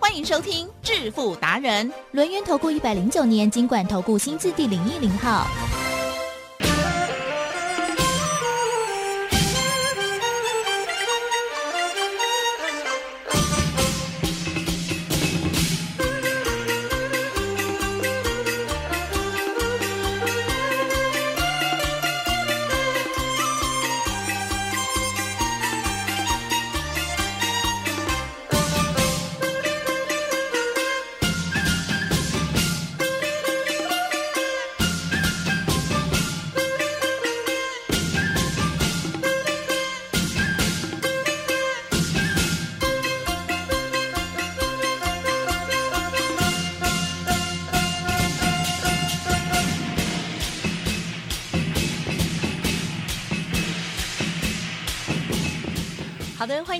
欢迎收听致富达人，轮源投顾一百零九年金管投顾新字第零一零号。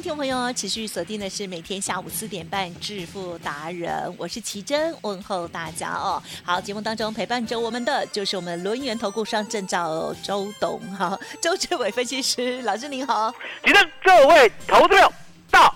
听众朋友持续锁定的是每天下午四点半致富达人，我是奇珍，问候大家哦。好，节目当中陪伴着我们的就是我们轮源投顾上证照周董哈，周志伟分析师老师您好，奇珍各位投资者大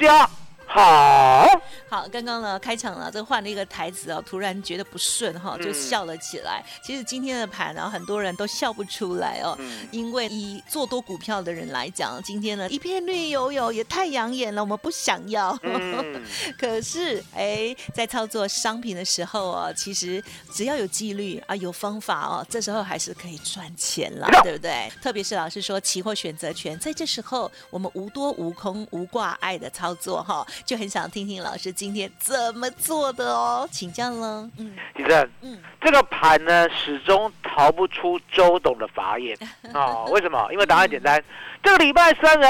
家好。好，刚刚呢开场了，这换了一个台词哦，突然觉得不顺哈，就笑了起来。其实今天的盘呢，很多人都笑不出来哦，因为以做多股票的人来讲，今天呢一片绿油油，也太养眼了，我们不想要。可是哎，在操作商品的时候哦，其实只要有纪律啊，有方法哦，这时候还是可以赚钱了，对不对？特别是老师说期货选择权，在这时候我们无多无空无挂碍的操作哈，就很想听听老师。今天怎么做的哦？请教了。嗯，李正，嗯，这个盘呢始终逃不出周董的法眼啊？为什么？因为答案简单，这个礼拜三呢，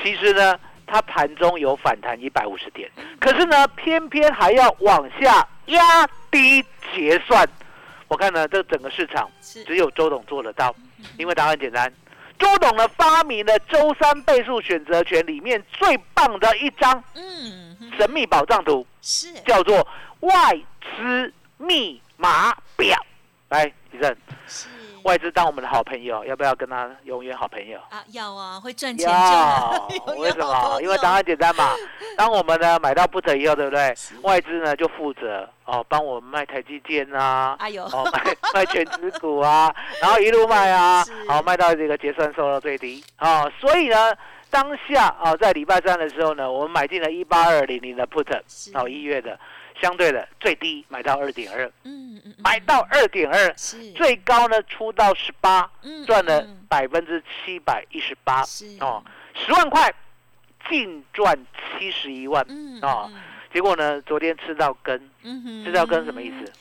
其实呢，它盘中有反弹一百五十点，可是呢，偏偏还要往下压低结算。我看呢，这整个市场只有周董做得到，因为答案简单，周董呢发明了周三倍数选择权里面最棒的一张。嗯。神秘宝藏图是叫做外资密码表，来，李正，外资当我们的好朋友，要不要跟他永远好朋友啊？要啊，会赚钱要。为什么？因为答案简单嘛。当我们呢买到不得以后，对不对？外资呢就负责哦，帮我们卖台积电啊，哎呦，哦卖 卖全指股啊，然后一路卖啊，好卖到这个结算收到最低啊，所以呢。当下啊，在礼拜三的时候呢，我们买进了一八二零零的 put，哦，一月的，相对的最低买到二点二，嗯嗯，买到二点二，最高呢出到十八，赚了百分之七百一十八，哦，十万块净赚七十一万，哦，结果呢，昨天吃到根，吃到根什么意思？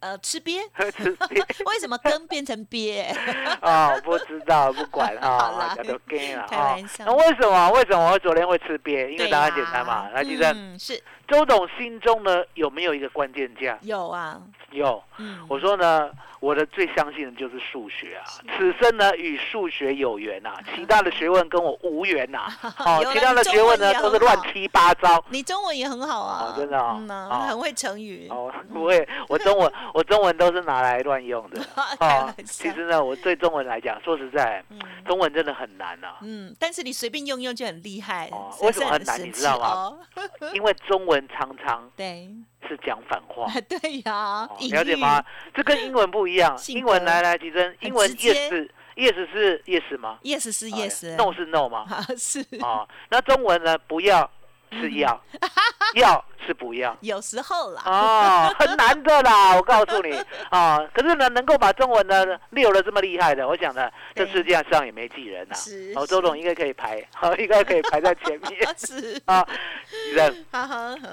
呃吃鳖，吃鳖，为什么根变成鳖？哦，不知道，不管啊，叫做根啊。开玩笑。那为什么？为什么我昨天会吃鳖？因为答案简单嘛。来，记得。是。周董心中呢有没有一个关键价？有啊。有。嗯。我说呢。我的最相信的就是数学啊，此生呢与数学有缘呐，其他的学问跟我无缘呐。哦，其他的学问呢都是乱七八糟。你中文也很好啊，真的啊，很会成语。哦，不会，我中文 我中文都是拿来乱用的。哦，其实呢，我对中文来讲，说实在，中文真的很难啊。嗯，但是你随便用用就很厉害。哦，为什么很难？你知道吗？因为中文常常对。是讲反话，对呀，了解吗？这跟英文不一样。英文来来，提升。英文 yes，yes 是 yes 吗？yes 是 yes，no 是 no 吗？是啊。那中文呢？不要是要，要是不要。有时候啦。哦，很难的啦，我告诉你啊。可是呢，能够把中文呢溜的这么厉害的，我想呢，这世界上也没几人呐。是。哦，周总应该可以排，应该可以排在前面。是啊。人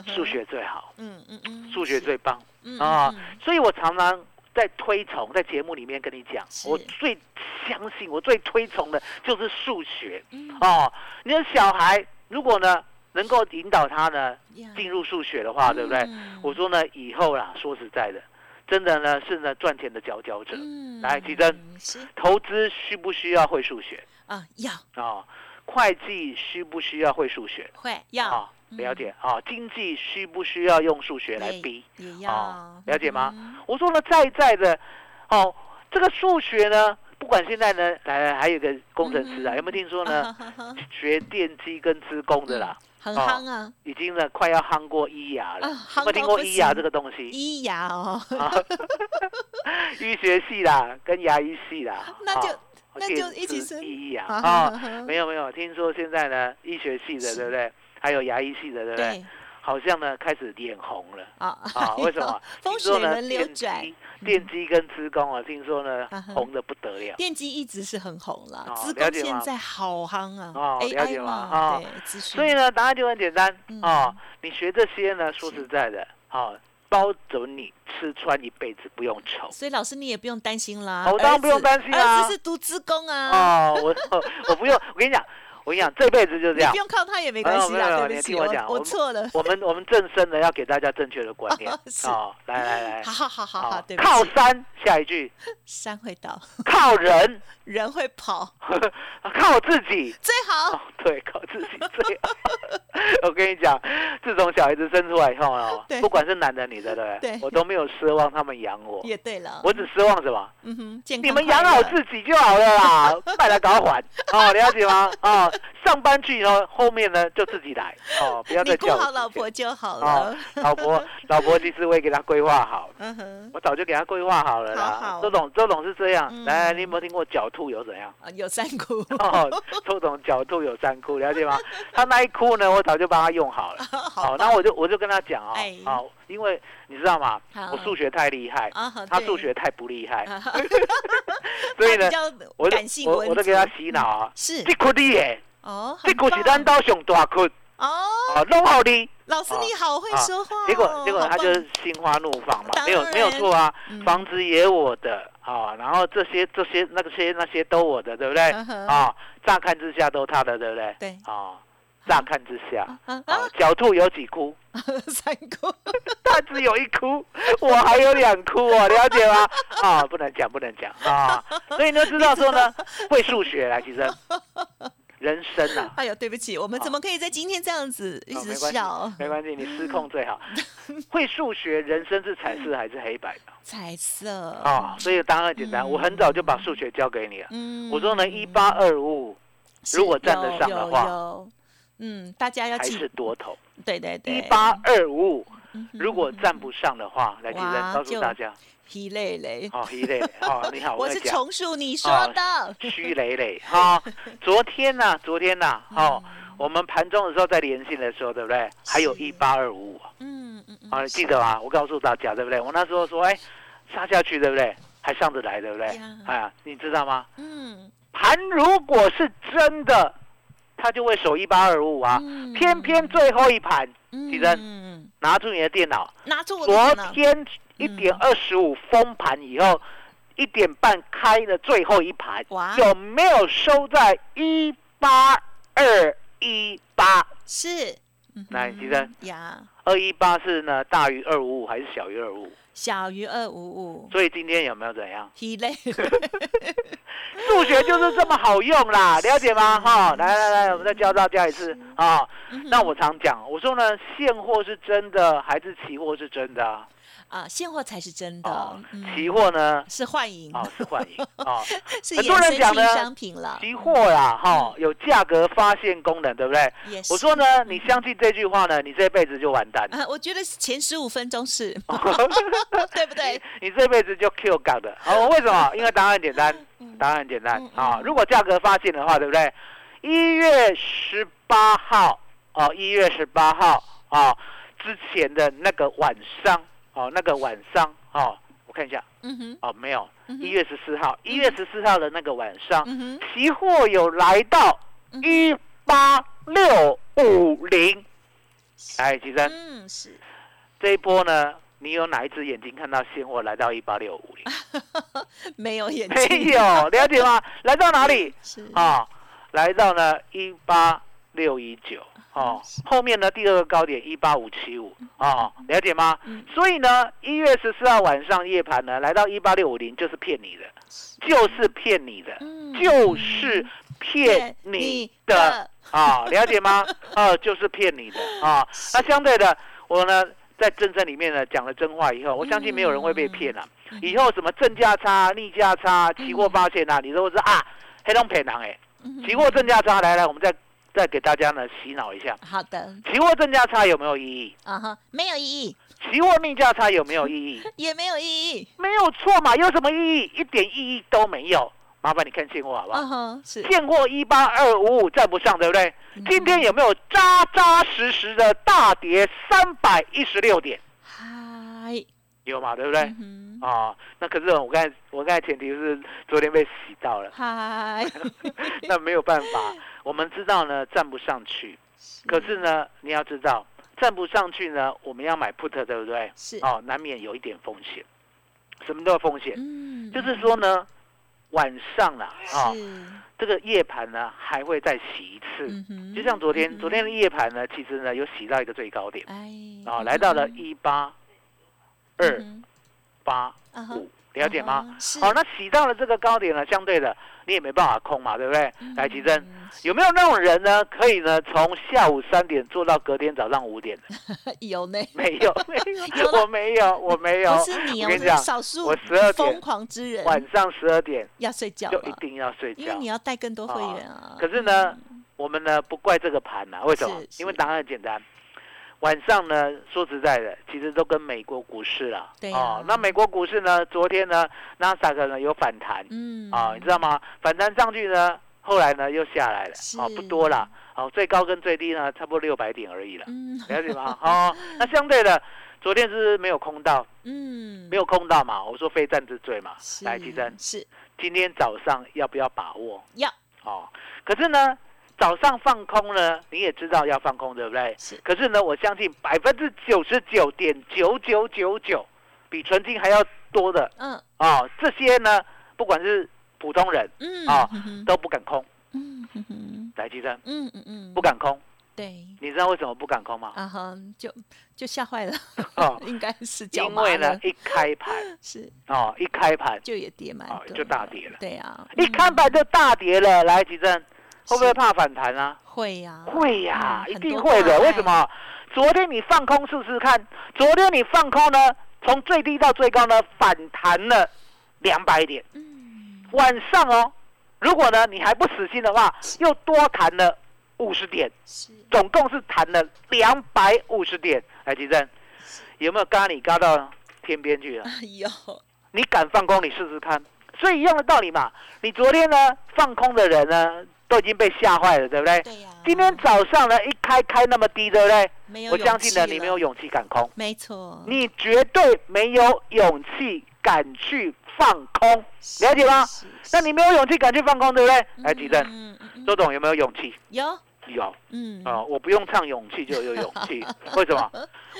数学最好，嗯嗯嗯，数学最棒啊！所以我常常在推崇，在节目里面跟你讲，我最相信，我最推崇的就是数学哦。你的小孩如果呢能够引导他呢进入数学的话，对不对？我说呢以后啦，说实在的，真的呢是呢赚钱的佼佼者。来，吉珍，投资需不需要会数学啊？要啊。会计需不需要会数学？会要啊，了解啊。经济需不需要用数学来逼？也要了解吗？我说呢，在在的哦，这个数学呢，不管现在呢，来来，还有个工程师啊，有没有听说呢？学电机跟资工的啦，很夯啊，已经呢快要夯过医牙了。有没有听过医牙这个东西？医牙哦，医学系啦，跟牙医系啦，那就。那就一起生意义啊！啊，没有没有，听说现在呢，医学系的对不对？还有牙医系的对不对？好像呢开始脸红了啊啊！为什么？风水轮流转，电机跟资工啊，听说呢红的不得了。电机一直是很红了，资工现在好夯啊！哦，了解吗？啊，所以呢，答案就很简单啊，你学这些呢，说实在的，啊。包走你吃穿一辈子不用愁，所以老师你也不用担心啦。我当然不用担心啊，儿子是读职工啊。哦，我 我不用，我跟你讲。我跟你讲，这辈子就这样。不用靠他也没关系啊，对不起，我讲，我错了。我们我们正身的要给大家正确的观念 啊！来来来，好好好好好，对。靠山，下一句。山会倒。靠人，人会跑。靠自己最好。对，靠自己最好。我跟你讲，自从小孩子生出来以后啊，不管是男的女的，对不对？我都没有奢望他们养我。也对了。我只奢望什么？嗯哼，你们养好自己就好了啦，快来搞还哦，了解吗？哦。上班去以后，后面呢就自己来 哦，不要再叫。你好老婆就好了。老婆，老婆其实我也给他规划好。我早就给他规划好了啦。周总，周总是这样。来，你有没有听过狡兔有怎样？有三窟。哦，周总狡兔有三窟，了解吗？他那一窟呢，我早就帮他用好了。好，那我就我就跟他讲啊，好，因为你知道吗？我数学太厉害，他数学太不厉害。所以呢，我我我都给他洗脑啊，是。哦，这个是咱岛上大窟哦，弄好的。老师你好会说话。结果结果他就是心花怒放嘛，没有没有错啊，房子也我的啊，然后这些这些那些那些都我的，对不对？啊，乍看之下都他的，对不对？对。啊，乍看之下，啊，狡兔有几窟？三窟。他只有一窟，我还有两窟哦，了解吗？啊，不能讲不能讲啊，所以你要知道说呢，会数学来，其实。人生呐！哎呦，对不起，我们怎么可以在今天这样子一直笑？没关系，你失控最好。会数学，人生是彩色还是黑白的？彩色啊，所以当然简单。我很早就把数学交给你了。嗯，我说呢，一八二五五，如果站得上的话，嗯，大家要还是多头。对对对，一八二五五，如果站不上的话，来，记得告诉大家。疲累累，哦，疲累，哦，你好，我是重述你说的，虚累累，哈，昨天呢，昨天呢，哦，我们盘中的时候在连线的时候，对不对？还有一八二五五，嗯嗯嗯，啊，记得吗？我告诉大家，对不对？我那时候说，哎，杀下去，对不对？还上得来，对不对？哎呀，你知道吗？嗯，盘如果是真的，他就会守一八二五五啊，偏偏最后一盘，记得拿出你的电脑，拿出昨天。一点二十五封盘以后，一点半开的最后一盘，有没有收在一八二一八？是，来，吉生，呀，二一八是呢大于二五五还是小于二五五？小于二五五。所以今天有没有怎样？疲累。数学就是这么好用啦，了解吗？哈，来来来，我们再教大家一次啊。那我常讲，我说呢，现货是真的还是期货是真的？啊，现货才是真的，期货呢是幻影哦，是幻影啊。很多人讲呢，商品了，期货啦，哈，有价格发现功能，对不对？我说呢，你相信这句话呢，你这辈子就完蛋。我觉得前十五分钟是，对不对？你这辈子就 Q 港的。哦，为什么？因为答案简单，答案很简单啊。如果价格发现的话，对不对？一月十八号哦，一月十八号啊之前的那个晚上。哦，那个晚上哦，我看一下，嗯哼，哦，没有，一月十四号，一月十四号的那个晚上，期货有来到一八六五零，哎，其实，嗯，是。这一波呢，你有哪一只眼睛看到现货来到一八六五零？没有眼睛，没有，了解吗？来到哪里？是。啊，来到呢一八六一九。哦，后面呢第二个高点一八五七五哦，了解吗？所以呢，一月十四号晚上夜盘呢，来到一八六五零，就是骗你的，就是骗你的，就是骗你的啊，了解吗？啊，就是骗你的啊。那相对的，我呢在真正里面呢讲了真话以后，我相信没有人会被骗了。以后什么正价差、逆价差、期货发现啊，你都是啊，黑龙骗人哎。期货正价差，来来，我们再。再给大家呢洗脑一下。好的。期货正价差有没有意义？啊哈，没有意义。期货命价差有没有意义？也没有意义。没有错嘛？有什么意义？一点意义都没有。麻烦你看现货好不好？嗯是。现货一八二五五站不上，对不对？今天有没有扎扎实实的大跌三百一十六点？嗨。有嘛？对不对？啊，那可是我刚才我刚才前提是昨天被洗到了。嗨。那没有办法。我们知道呢，站不上去，可是呢，你要知道，站不上去呢，我们要买 put，对不对？是哦，难免有一点风险。什么都有风险？嗯，就是说呢，晚上啊，啊，这个夜盘呢还会再洗一次，就像昨天，昨天的夜盘呢，其实呢有洗到一个最高点，哎，啊，来到了一八二八五。了解吗？好，那洗到了这个高点呢，相对的你也没办法空嘛，对不对？来，奇珍，有没有那种人呢？可以呢，从下午三点做到隔天早上五点 有呢？没有，没有，我没有，我没有。不是你，我跟你讲，少数我十二点疯狂之人，晚上十二点要睡觉，就一定要睡觉，因为你要带更多会员啊。可是呢，我们呢不怪这个盘呐，为什么？因为答案很简单。晚上呢，说实在的，其实都跟美国股市了。对哦，那美国股市呢，昨天呢，纳斯达克呢有反弹。嗯。啊，你知道吗？反弹上去呢，后来呢又下来了。哦，不多了。哦，最高跟最低呢，差不多六百点而已了。嗯。了解吗？哦，那相对的，昨天是没有空到。嗯。没有空到嘛？我说非战之罪嘛。来，齐珍。是。今天早上要不要把握？要。哦，可是呢？早上放空呢，你也知道要放空，对不对？是。可是呢，我相信百分之九十九点九九九九，比纯金还要多的。嗯。啊，这些呢，不管是普通人，嗯，啊，都不敢空。嗯哼哼。来，吉生。嗯嗯嗯。不敢空。对。你知道为什么不敢空吗？啊哈，就就吓坏了。哦，应该是因为呢，一开盘 是哦，一开盘就也跌蛮就大跌了。对啊。一开盘就大跌了，来，吉生。会不会怕反弹啊？会呀，会呀，一定会的。为什么？昨天你放空试试看，昨天你放空呢，从最低到最高呢，反弹了两百点。嗯。晚上哦，如果呢你还不死心的话，又多弹了五十点，总共是弹了两百五十点。来，吉正，有没有嘎你嘎到天边去了？有。你敢放空，你试试看。所以一样的道理嘛。你昨天呢放空的人呢？都已经被吓坏了，对不对？对呀。今天早上呢，一开开那么低，对不对？没有我相信呢，你没有勇气敢空。没错。你绝对没有勇气敢去放空，了解吗？那你没有勇气敢去放空，对不对？来，举证。嗯嗯。周董有没有勇气？有。有。嗯。啊，我不用唱勇气就有勇气，为什么？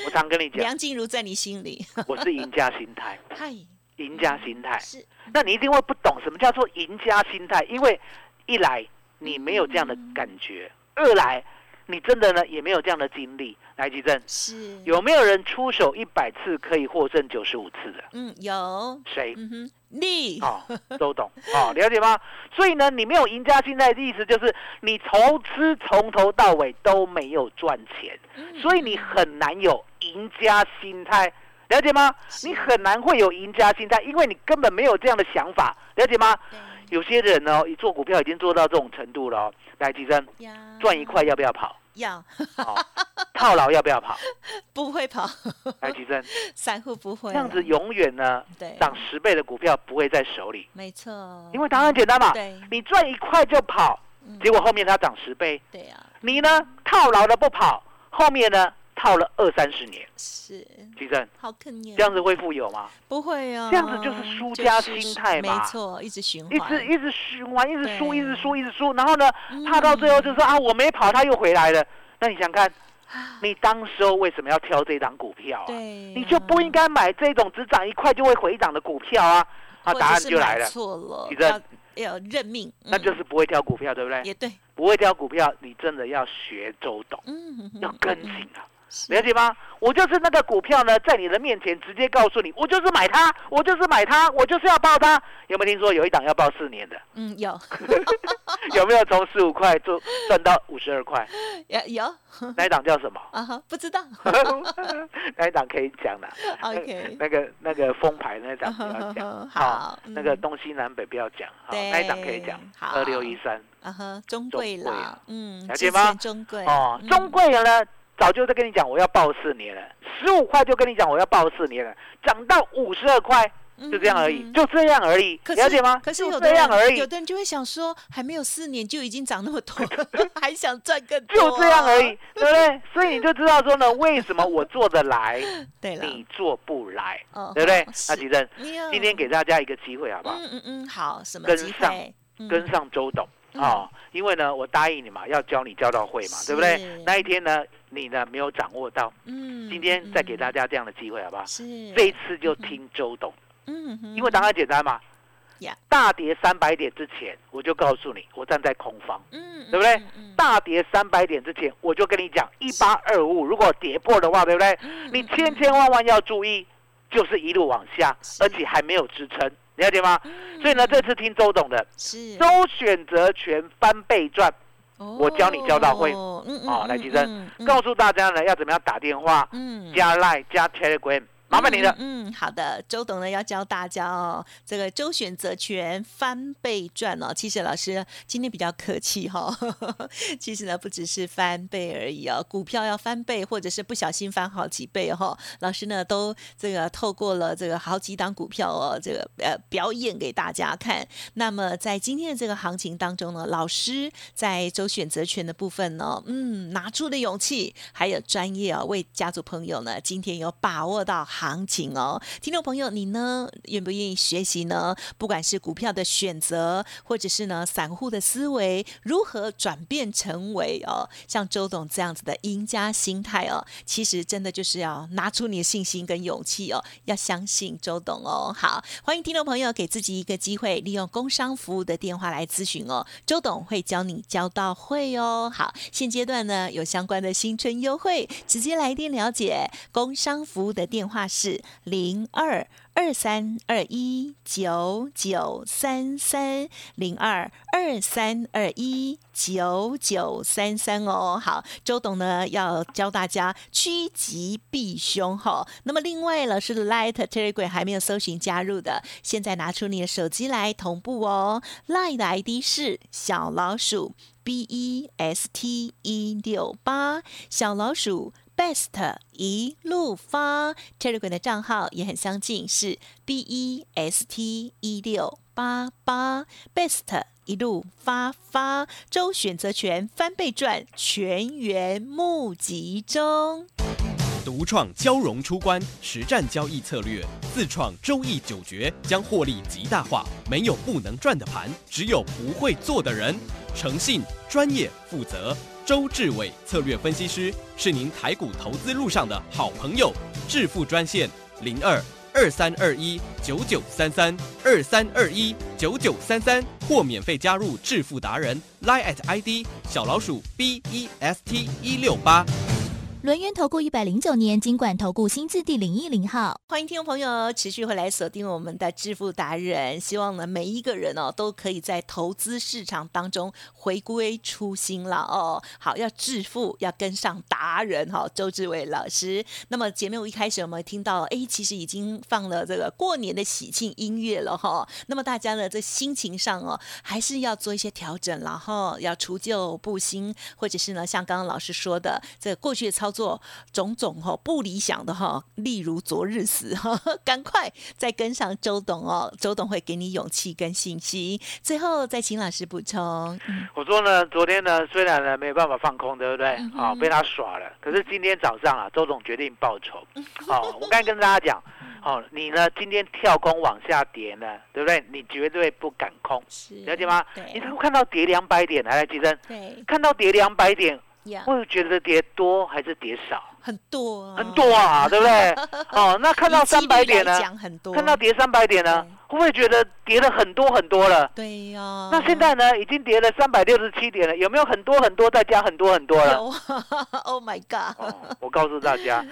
我常跟你讲。梁静茹在你心里。我是赢家心态。嗨。赢家心态。是。那你一定会不懂什么叫做赢家心态，因为一来。你没有这样的感觉，二来，你真的呢也没有这样的经历。来，吉正，是有没有人出手一百次可以获胜九十五次的？嗯，有。谁？嗯哼，你哦，都懂哦，了解吗？所以呢，你没有赢家心态的意思就是你投资从头到尾都没有赚钱，所以你很难有赢家心态，了解吗？你很难会有赢家心态，因为你根本没有这样的想法，了解吗？有些人呢，一做股票已经做到这种程度了。来，提升，赚一块要不要跑？要。套牢要不要跑？不会跑。来，提升，散户不会。这样子永远呢，涨十倍的股票不会在手里。没错。因为答案简单嘛。对。你赚一块就跑，结果后面它涨十倍。对呀。你呢，套牢了不跑，后面呢？套了二三十年，是，吉正，好可怜，这样子会富有吗？不会啊，这样子就是输家心态嘛，没错，一直循环，一直一直循环，一直输，一直输，一直输，然后呢，怕到最后就说啊，我没跑，他又回来了。那你想看，你当时候为什么要挑这张股票啊？你就不应该买这种只涨一块就会回涨的股票啊！啊，答案就来了，错了，吉正，要认命，那就是不会挑股票，对不对？也对，不会挑股票，你真的要学周董，嗯，要跟紧啊。了解吗？我就是那个股票呢，在你的面前直接告诉你，我就是买它，我就是买它，我就是要报它。有没有听说有一档要报四年的？嗯，有。有没有从十五块做赚到五十二块？有有。那一档叫什么？啊哈，不知道。那一档可以讲的。OK。那个那个封牌那一档不要讲。好。那个东西南北不要讲。好。那一档可以讲。二六一三。啊哈，中贵了。嗯。了解吗？中贵。哦，中贵了呢。早就在跟你讲，我要报四年了，十五块就跟你讲我要报四年了，涨到五十二块，就这样而已，就这样而已，了解吗？可是有这样而已，有的人就会想说，还没有四年就已经涨那么多，还想赚更多，就这样而已，对不对？所以你就知道说呢，为什么我做得来，对你做不来，对不对？那吉正，今天给大家一个机会，好不好？嗯嗯嗯，好，什么跟上，跟上周董啊，因为呢，我答应你嘛，要教你教到会嘛，对不对？那一天呢？你呢没有掌握到，嗯，今天再给大家这样的机会，好不好？是，这一次就听周董，嗯，因为答案简单嘛，呀，大跌三百点之前，我就告诉你，我站在空方，嗯，对不对？大跌三百点之前，我就跟你讲一八二五，如果跌破的话，对不对？你千千万万要注意，就是一路往下，而且还没有支撑，了解吗？所以呢，这次听周董的，是周选择权翻倍赚。我教你教到会，哦，来提升，告诉大家呢要怎么样打电话，加 Line 加 Telegram。麻烦你了。嗯，好的，周董呢要教大家哦，这个周选择权翻倍赚哦。其实老师今天比较客气哈，其实呢不只是翻倍而已哦，股票要翻倍或者是不小心翻好几倍哈，老师呢都这个透过了这个好几档股票哦，这个呃表演给大家看。那么在今天的这个行情当中呢，老师在周选择权的部分呢，嗯，拿出的勇气还有专业啊，为家族朋友呢今天有把握到。行情哦，听众朋友，你呢愿不愿意学习呢？不管是股票的选择，或者是呢散户的思维，如何转变成为哦像周董这样子的赢家心态哦？其实真的就是要拿出你的信心跟勇气哦，要相信周董哦。好，欢迎听众朋友给自己一个机会，利用工商服务的电话来咨询哦，周董会教你教到会哦。好，现阶段呢有相关的新春优惠，直接来电了解工商服务的电话。是零二二三二一九九三三零二二三二一九九三三哦。好，周董呢要教大家趋吉避凶哈。那么另外老师的 Light Telegram 还没有搜寻加入的，现在拿出你的手机来同步哦。Light 的 ID 是小老鼠 B E S T 一六八小老鼠。Best 一路发，Telegram 的账号也很相近，是 B E S T 一六八八。Best 一路发发，周选择权翻倍赚，全员募集中。独创交融出关实战交易策略，自创周易九诀，将获利极大化。没有不能赚的盘，只有不会做的人。诚信、专业、负责。周志伟策略分析师是您台股投资路上的好朋友，致富专线零二二三二一九九三三二三二一九九三三，或免费加入致富达人 line at ID 小老鼠 B E S T 一六八。轮源投顾一百零九年金管投顾新字第零一零号，欢迎听众朋友持续回来锁定我们的致富达人。希望呢每一个人哦都可以在投资市场当中回归初心了哦。好，要致富要跟上达人哈，周志伟老师。那么节目一开始我们听到，哎，其实已经放了这个过年的喜庆音乐了哈。那么大家呢这心情上哦还是要做一些调整，然后要除旧布新，或者是呢像刚刚老师说的，这过去的操作。做种种哈不理想的哈，例如昨日死哈，赶快再跟上周董哦，周董会给你勇气跟信心。最后再请老师补充。我说呢，昨天呢虽然呢没有办法放空，对不对？哦，被他耍了。可是今天早上啊，周董决定报仇。好，我刚才跟大家讲，哦，你呢今天跳空往下跌呢，对不对？你绝对不敢空，了解吗？你才会看到跌两百点，来来，提升，对，看到跌两百点。会觉得跌多还是跌少？很多，很多啊，对不对？哦，那看到三百点呢？很多。看到跌三百点呢？会不会觉得跌了很多很多了？对呀。那现在呢，已经跌了三百六十七点了，有没有很多很多再加很多很多了？有。Oh my god！我告诉大家，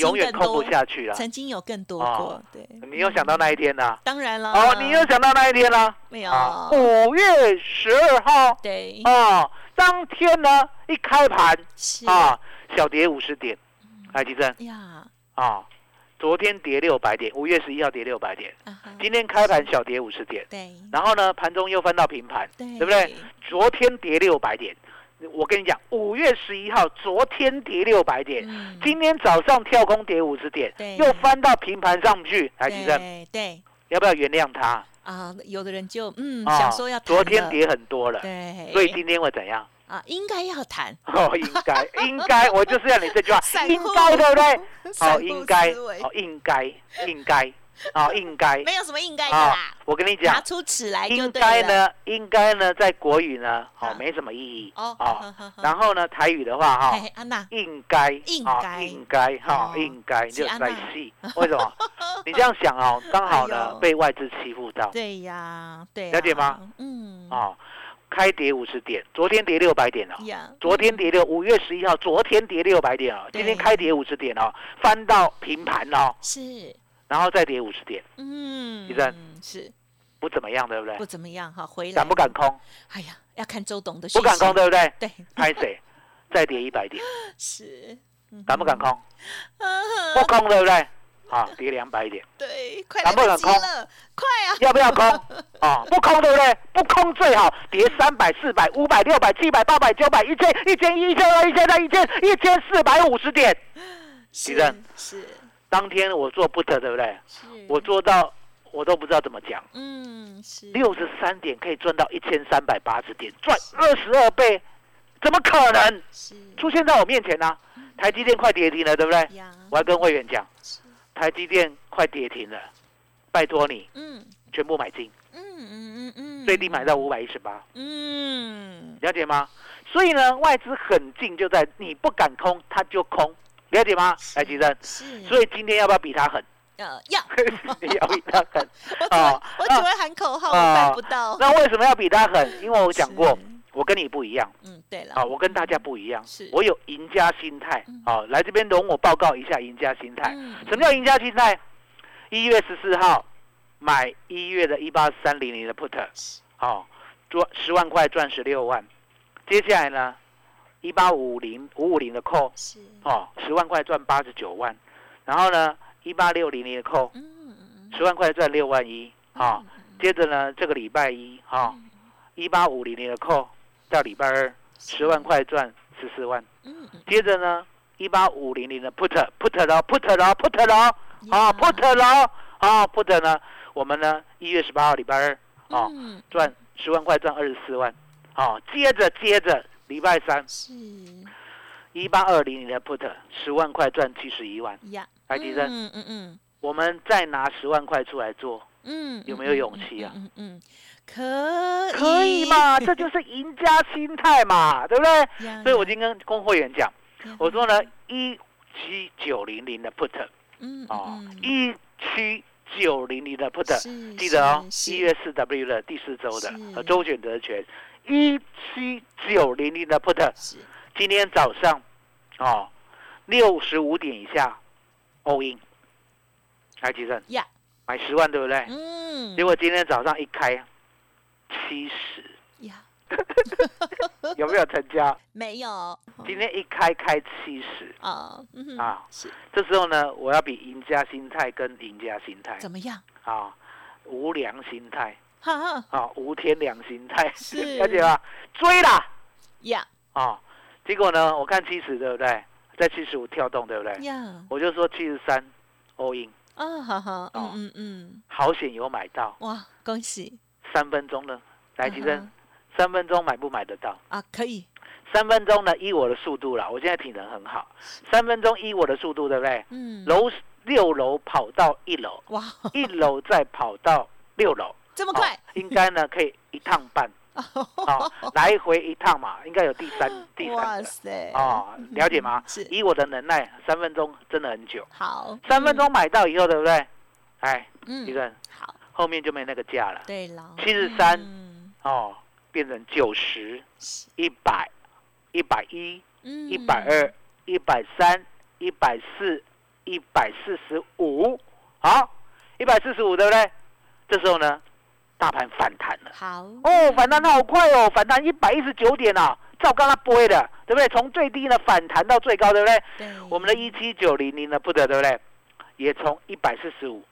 永远空不下去了。曾经有更多过，对。你有想到那一天呢？当然了。哦，你有想到那一天了？没有。五月十二号。对。哦，当天呢一开盘啊，小跌五十点。来，吉珍。呀。啊。昨天跌六百点，五月十一号跌六百点，今天开盘小跌五十点，对，然后呢，盘中又翻到平盘，对不对？昨天跌六百点，我跟你讲，五月十一号昨天跌六百点，今天早上跳空跌五十点，又翻到平盘上去，来，吉生，对，要不要原谅他？啊，有的人就嗯想说要，昨天跌很多了，对，所以今天会怎样？啊，应该要谈。哦，应该 应该，我就是要你这句话，应该对不对？哦，应该哦，应该应该哦，应该没有什么应该的啦。我跟你讲，拿出尺来应该呢，应该呢，在国语呢，好没什么意义哦。然后呢，台语的话哈，应该应该应该哈，应该就在戏。为什么？你这样想哦，刚好呢被外资欺负到。对呀，对，了解吗？嗯，哦。开跌五十点，昨天跌六百点了。昨天跌六，五月十一号，昨天跌六百点哦。今天开跌五十点哦，翻到平盘哦。是，然后再跌五十点。嗯，医生是不怎么样，对不对？不怎么样哈，回来敢不敢空？哎呀，要看周董的。不敢空，对不对？对，拍谁？再跌一百点。是，敢不敢空？不空，对不对？啊，跌两百点，对，快敢不敢空，快啊！要不要空？啊，不空对不对？不空最好，跌三百、四百、五百、六百、七百、八百、九百、一千、一千一、一千二、一千三、一千一千四百五十点。是是，当天我做不得，对不对？是，我做到我都不知道怎么讲。嗯，是六十三点可以赚到一千三百八十点，赚二十二倍，怎么可能？是出现在我面前呢？台积电快跌停了，对不对？我还跟会员讲。台积电快跌停了，拜托你，嗯，全部买进，嗯嗯嗯嗯，最低买到五百一十八，嗯，了解吗？所以呢，外资很近，就在你不敢空，它就空，了解吗？来，吉生，是，所以今天要不要比他狠？呃，要，要比他狠，我我只会喊口号，我办不到。那为什么要比他狠？因为我讲过。我跟你不一样，嗯，对了，啊，我跟大家不一样，是我有赢家心态，啊，来这边容我报告一下赢家心态。什么叫赢家心态？一月十四号买一月的一八三零零的 put，好，赚十万块赚十六万。接下来呢，一八五零五五零的 call，是，哦，十万块赚八十九万。然后呢，一八六零零的 call，十万块赚六万一，好，接着呢，这个礼拜一，哈，一八五零零的 call。到礼拜二，十万块赚十四万。嗯，接着呢，一八五零零的 put put 了 put 了 put 了啊 put 了啊 put 呢，我们呢一月十八号礼拜二啊赚十万块赚二十四万。好，接着接着礼拜三是。一八二零零的 put 十万块赚七十一万。呀，白吉生，嗯嗯嗯，我们再拿十万块出来做，嗯，有没有勇气啊？嗯嗯。可可以嘛？这就是赢家心态嘛，对不对？所以我今天跟工会员讲，我说呢，一七九零零的 put，嗯哦，一七九零零的 put，记得哦，一月四 W 的第四周的和周选择权，一七九零零的 put，今天早上哦，六十五点以下，all in，来几阵？呀，买十万对不对？嗯，结果今天早上一开。七十呀，有没有成交？没有。今天一开开七十啊啊！是。这时候呢，我要比赢家心态跟赢家心态怎么样？啊，无良心态，啊，无天良心态，了解吧？追啦呀！啊，结果呢？我看七十对不对？在七十五跳动对不对？呀，我就说七十三，all in 啊，哈哈，嗯嗯嗯，好险有买到哇，恭喜！三分钟呢，来提升，三分钟买不买得到啊？可以，三分钟呢，依我的速度了，我现在体能很好，三分钟依我的速度，对不对？嗯。楼六楼跑到一楼，哇！一楼再跑到六楼，这么快？应该呢，可以一趟半，哦，来回一趟嘛，应该有第三、第三哇塞！哦，了解吗？是。以我的能耐，三分钟真的很久。好。三分钟买到以后，对不对？哎，嗯，一个。好。后面就没那个价了。对了，七十三哦，变成九十、一百、一百一、一百二、一百三、一百四、一百四十五，好，一百四十五，对不对？这时候呢，大盘反弹了。好哦，反弹的好快哦，反弹一百一十九点啊，照刚刚播的，对不对？从最低呢反弹到最高，对不对？对。我们的一七九零零呢不得，对不对？也从一百四十五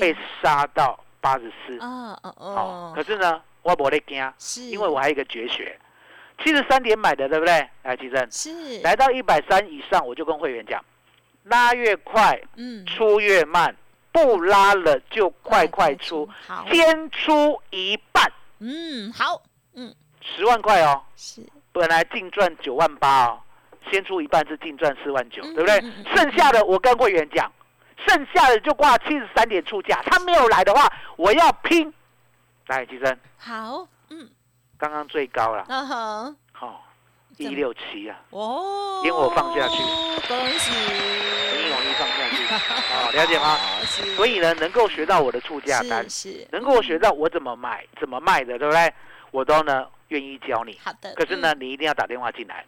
被杀到八十四。哦哦哦。可是呢，我不得惊，是因为我还有一个绝学，七十三点买的，对不对？来，齐正是来到一百三以上，我就跟会员讲，拉越快，嗯，出越慢。不拉了就快快出，先出一半。嗯，好，嗯，十万块哦，是，本来净赚九万八哦，先出一半是净赚四万九，对不对？剩下的我跟会员讲，剩下的就挂七十三点出价，他没有来的话，我要拼。来，吉生，好，嗯，刚刚最高了，嗯哼，好，一六七啊，哦，烟火放下去，恭喜。哦，了解吗？所以呢，能够学到我的出价单，是能够学到我怎么买、怎么卖的，对不对？我都呢愿意教你。好的。可是呢，你一定要打电话进来。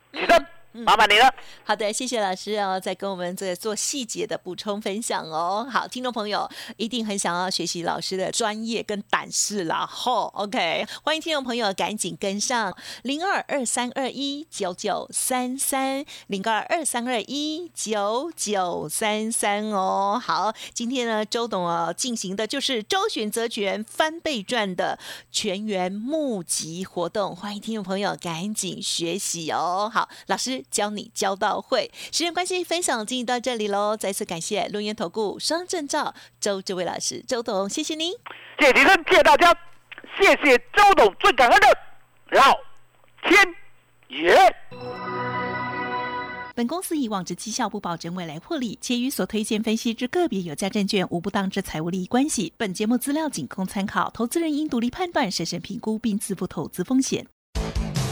麻烦你了。好的，谢谢老师哦，在跟我们在做细节的补充分享哦。好，听众朋友一定很想要学习老师的专业跟胆识啦。吼，OK，欢迎听众朋友赶紧跟上零二二三二一九九三三零二二三二一九九三三哦。好，今天呢，周董啊进行的就是周选择权翻倍赚的全员募集活动，欢迎听众朋友赶紧学习哦。好，老师。教你教到会，时间关系，分享进行到这里喽。再次感谢龙源投顾双证照周志伟老师周董，谢谢您，谢谢提生，谢谢大家，谢谢周董，最感恩的老天爷。本公司以往之绩效不保证未来获利，且与所推荐分析之个别有价证券无不当之财务利益关系。本节目资料仅供参考，投资人应独立判断、审慎评估并自负投资风险。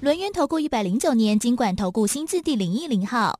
轮源投顾一百零九年金管投顾新字第零一零号。